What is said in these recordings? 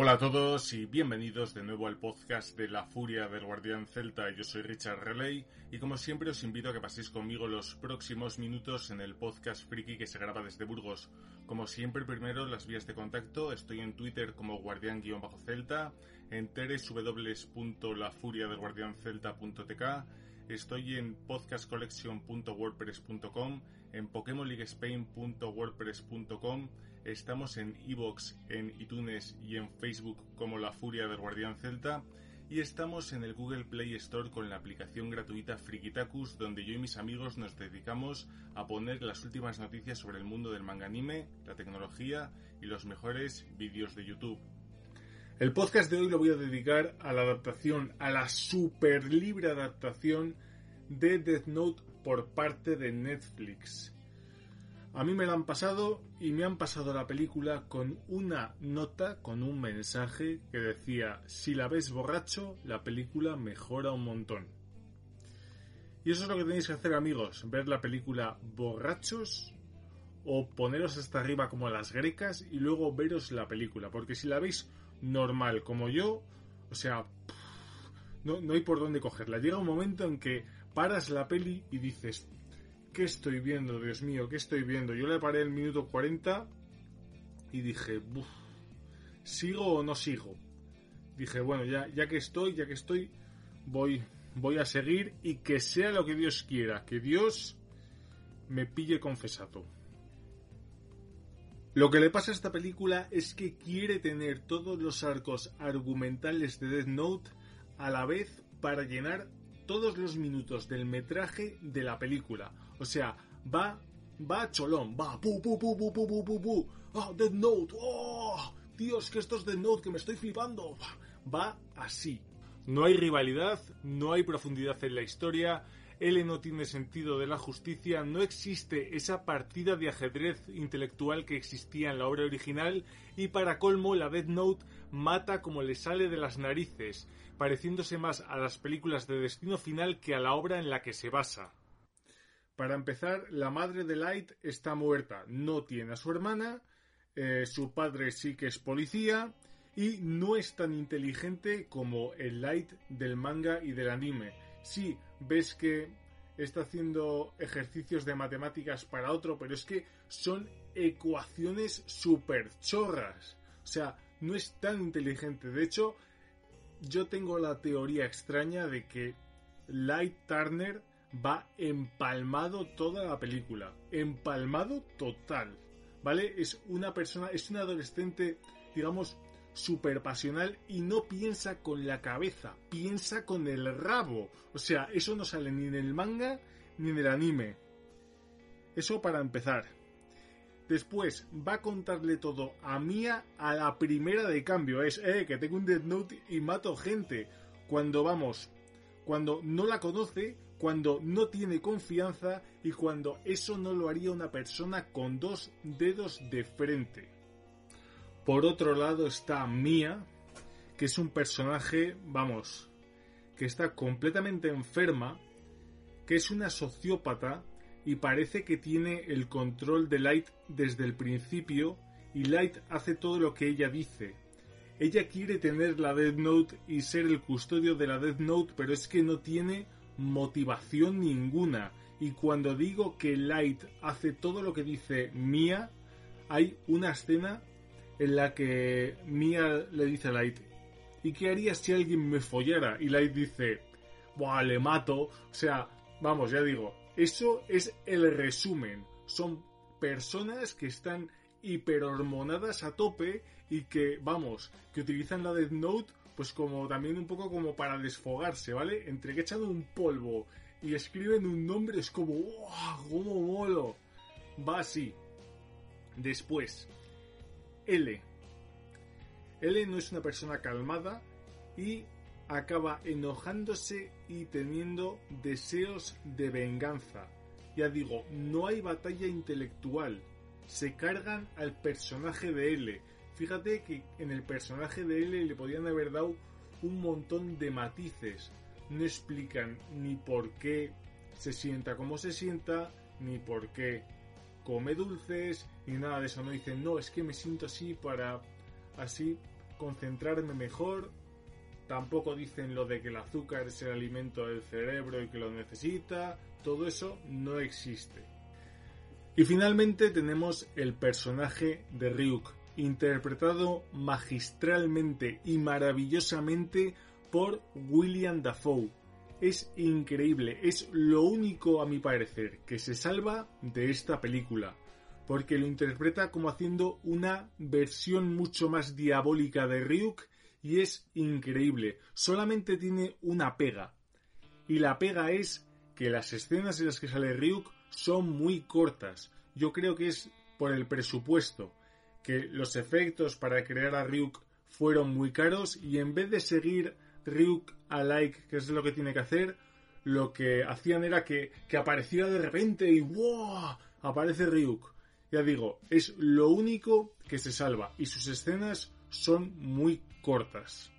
Hola a todos y bienvenidos de nuevo al podcast de La Furia del Guardián Celta. Yo soy Richard Relay y como siempre os invito a que paséis conmigo los próximos minutos en el podcast friki que se graba desde Burgos. Como siempre, primero las vías de contacto. Estoy en Twitter como guardián-celta, en www.lafuriadelguardiancelta.tk, estoy en podcastcollection.wordpress.com, en pokemonleaguespain.wordpress.com Estamos en Evox, en iTunes y en Facebook como La Furia del Guardián Celta. Y estamos en el Google Play Store con la aplicación gratuita Frikitacus, donde yo y mis amigos nos dedicamos a poner las últimas noticias sobre el mundo del manga anime, la tecnología y los mejores vídeos de YouTube. El podcast de hoy lo voy a dedicar a la adaptación, a la super libre adaptación de Death Note por parte de Netflix. A mí me la han pasado y me han pasado la película con una nota, con un mensaje que decía, si la ves borracho, la película mejora un montón. Y eso es lo que tenéis que hacer amigos, ver la película borrachos o poneros hasta arriba como las grecas y luego veros la película, porque si la veis normal como yo, o sea, no, no hay por dónde cogerla. Llega un momento en que paras la peli y dices, ¿qué estoy viendo? Dios mío, ¿qué estoy viendo? Yo le paré el minuto 40 y dije, ¿sigo o no sigo? Dije, bueno, ya, ya que estoy, ya que estoy, voy, voy a seguir y que sea lo que Dios quiera, que Dios me pille confesado. Lo que le pasa a esta película es que quiere tener todos los arcos argumentales de Death Note a la vez para llenar todos los minutos del metraje de la película. O sea, va, va cholón, va, pu, pu, pu, pu, pu, pu, pu, oh, Death Note, oh, Dios, que esto es Death Note, que me estoy flipando. Va así. No hay rivalidad, no hay profundidad en la historia, L no tiene sentido de la justicia, no existe esa partida de ajedrez intelectual que existía en la obra original y para colmo la Dead Note mata como le sale de las narices, pareciéndose más a las películas de Destino Final que a la obra en la que se basa. Para empezar, la madre de Light está muerta, no tiene a su hermana, eh, su padre sí que es policía y no es tan inteligente como el Light del manga y del anime. Sí, ves que está haciendo ejercicios de matemáticas para otro, pero es que son ecuaciones super chorras. O sea, no es tan inteligente. De hecho, yo tengo la teoría extraña de que Light Turner va empalmado toda la película. Empalmado total. ¿Vale? Es una persona, es un adolescente, digamos, super pasional y no piensa con la cabeza, piensa con el rabo. O sea, eso no sale ni en el manga ni en el anime. Eso para empezar. Después va a contarle todo a Mia a la primera de cambio. Es, eh, que tengo un Death Note y mato gente. Cuando vamos, cuando no la conoce, cuando no tiene confianza y cuando eso no lo haría una persona con dos dedos de frente. Por otro lado está Mia, que es un personaje, vamos, que está completamente enferma, que es una sociópata y parece que tiene el control de Light desde el principio y Light hace todo lo que ella dice. Ella quiere tener la Death Note y ser el custodio de la Death Note, pero es que no tiene motivación ninguna. Y cuando digo que Light hace todo lo que dice Mia, hay una escena en la que Mia le dice a Light, ¿y qué harías si alguien me follara? Y Light dice, Buah, le mato. O sea, vamos, ya digo, eso es el resumen. Son personas que están hiperhormonadas a tope y que, vamos, que utilizan la Death Note pues como también un poco como para desfogarse, ¿vale? Entre que echan un polvo y escriben un nombre es como, ¡wow! ¡Cómo molo! Va así. Después, L. L no es una persona calmada y acaba enojándose y teniendo deseos de venganza. Ya digo, no hay batalla intelectual. Se cargan al personaje de L. Fíjate que en el personaje de L le podían haber dado un montón de matices. No explican ni por qué se sienta como se sienta, ni por qué come dulces, ni nada de eso. No dicen, no, es que me siento así para así concentrarme mejor. Tampoco dicen lo de que el azúcar es el alimento del cerebro y que lo necesita. Todo eso no existe. Y finalmente tenemos el personaje de Ryuk, interpretado magistralmente y maravillosamente por William Dafoe. Es increíble, es lo único a mi parecer que se salva de esta película porque lo interpreta como haciendo una versión mucho más diabólica de Ryuk y es increíble. Solamente tiene una pega. Y la pega es que las escenas en las que sale Ryuk son muy cortas. Yo creo que es por el presupuesto, que los efectos para crear a Ryuk fueron muy caros y en vez de seguir Ryuk alike, que es lo que tiene que hacer, lo que hacían era que, que apareciera de repente y ¡wow! aparece Ryuk. Ya digo, es lo único que se salva y sus escenas son muy cortas.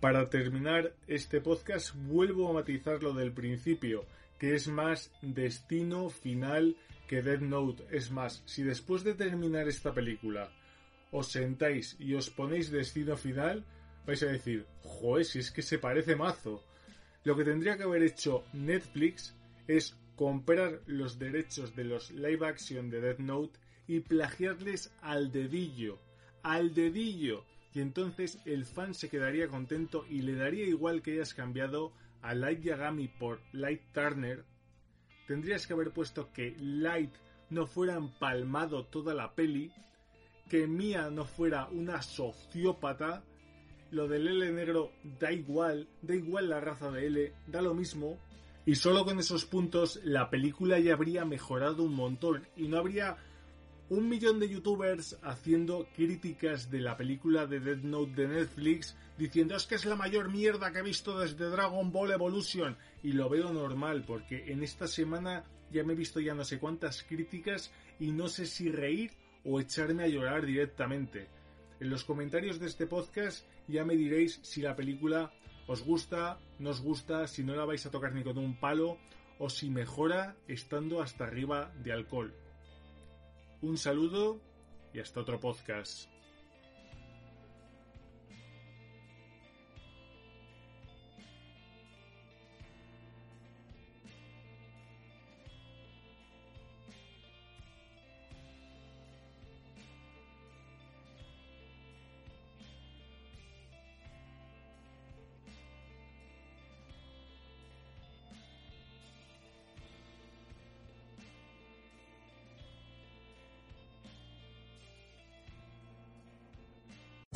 Para terminar este podcast vuelvo a matizar lo del principio, que es más destino final que Dead Note. Es más, si después de terminar esta película os sentáis y os ponéis destino final, vais a decir, joder, si es que se parece mazo. Lo que tendría que haber hecho Netflix es comprar los derechos de los live action de Death Note y plagiarles al dedillo, al dedillo. Y entonces el fan se quedaría contento y le daría igual que hayas cambiado a Light Yagami por Light Turner. Tendrías que haber puesto que Light no fuera empalmado toda la peli, que Mia no fuera una sociópata, lo del L negro da igual, da igual la raza de L, da lo mismo, y solo con esos puntos la película ya habría mejorado un montón y no habría un millón de youtubers haciendo críticas de la película de Dead Note de Netflix diciendo es que es la mayor mierda que he visto desde Dragon Ball Evolution y lo veo normal porque en esta semana ya me he visto ya no sé cuántas críticas y no sé si reír o echarme a llorar directamente. En los comentarios de este podcast ya me diréis si la película os gusta, no os gusta, si no la vais a tocar ni con un palo o si mejora estando hasta arriba de alcohol. Un saludo y hasta otro podcast.